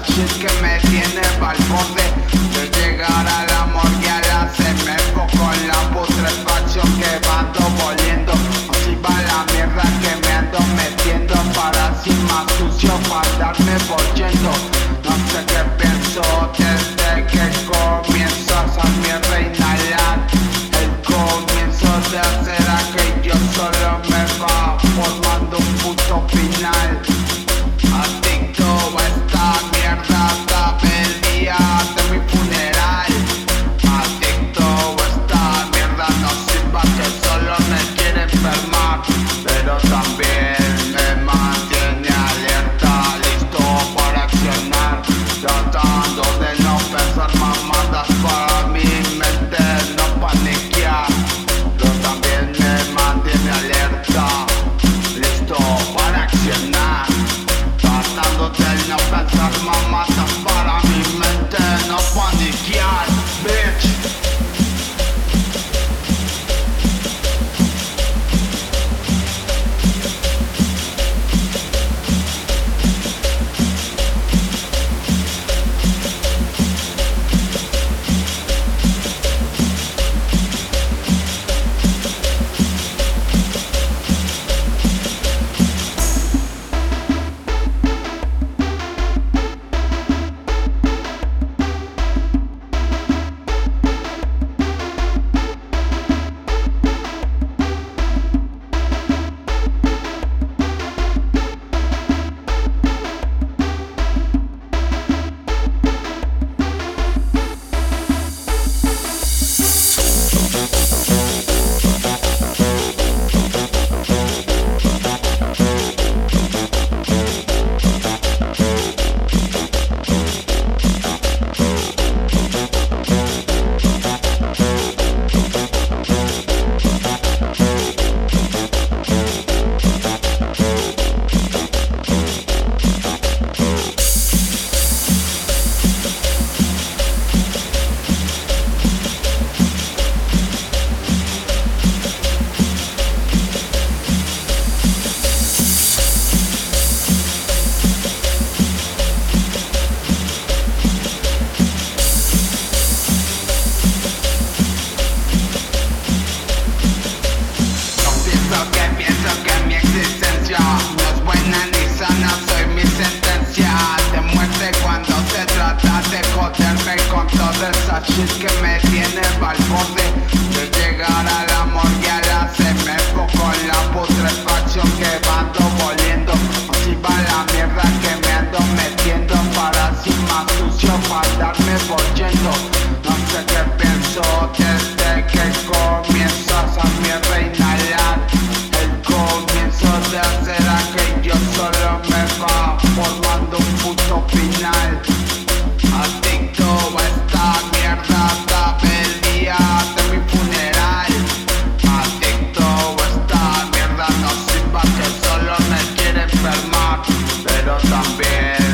Toda esa shit March, Spread us some.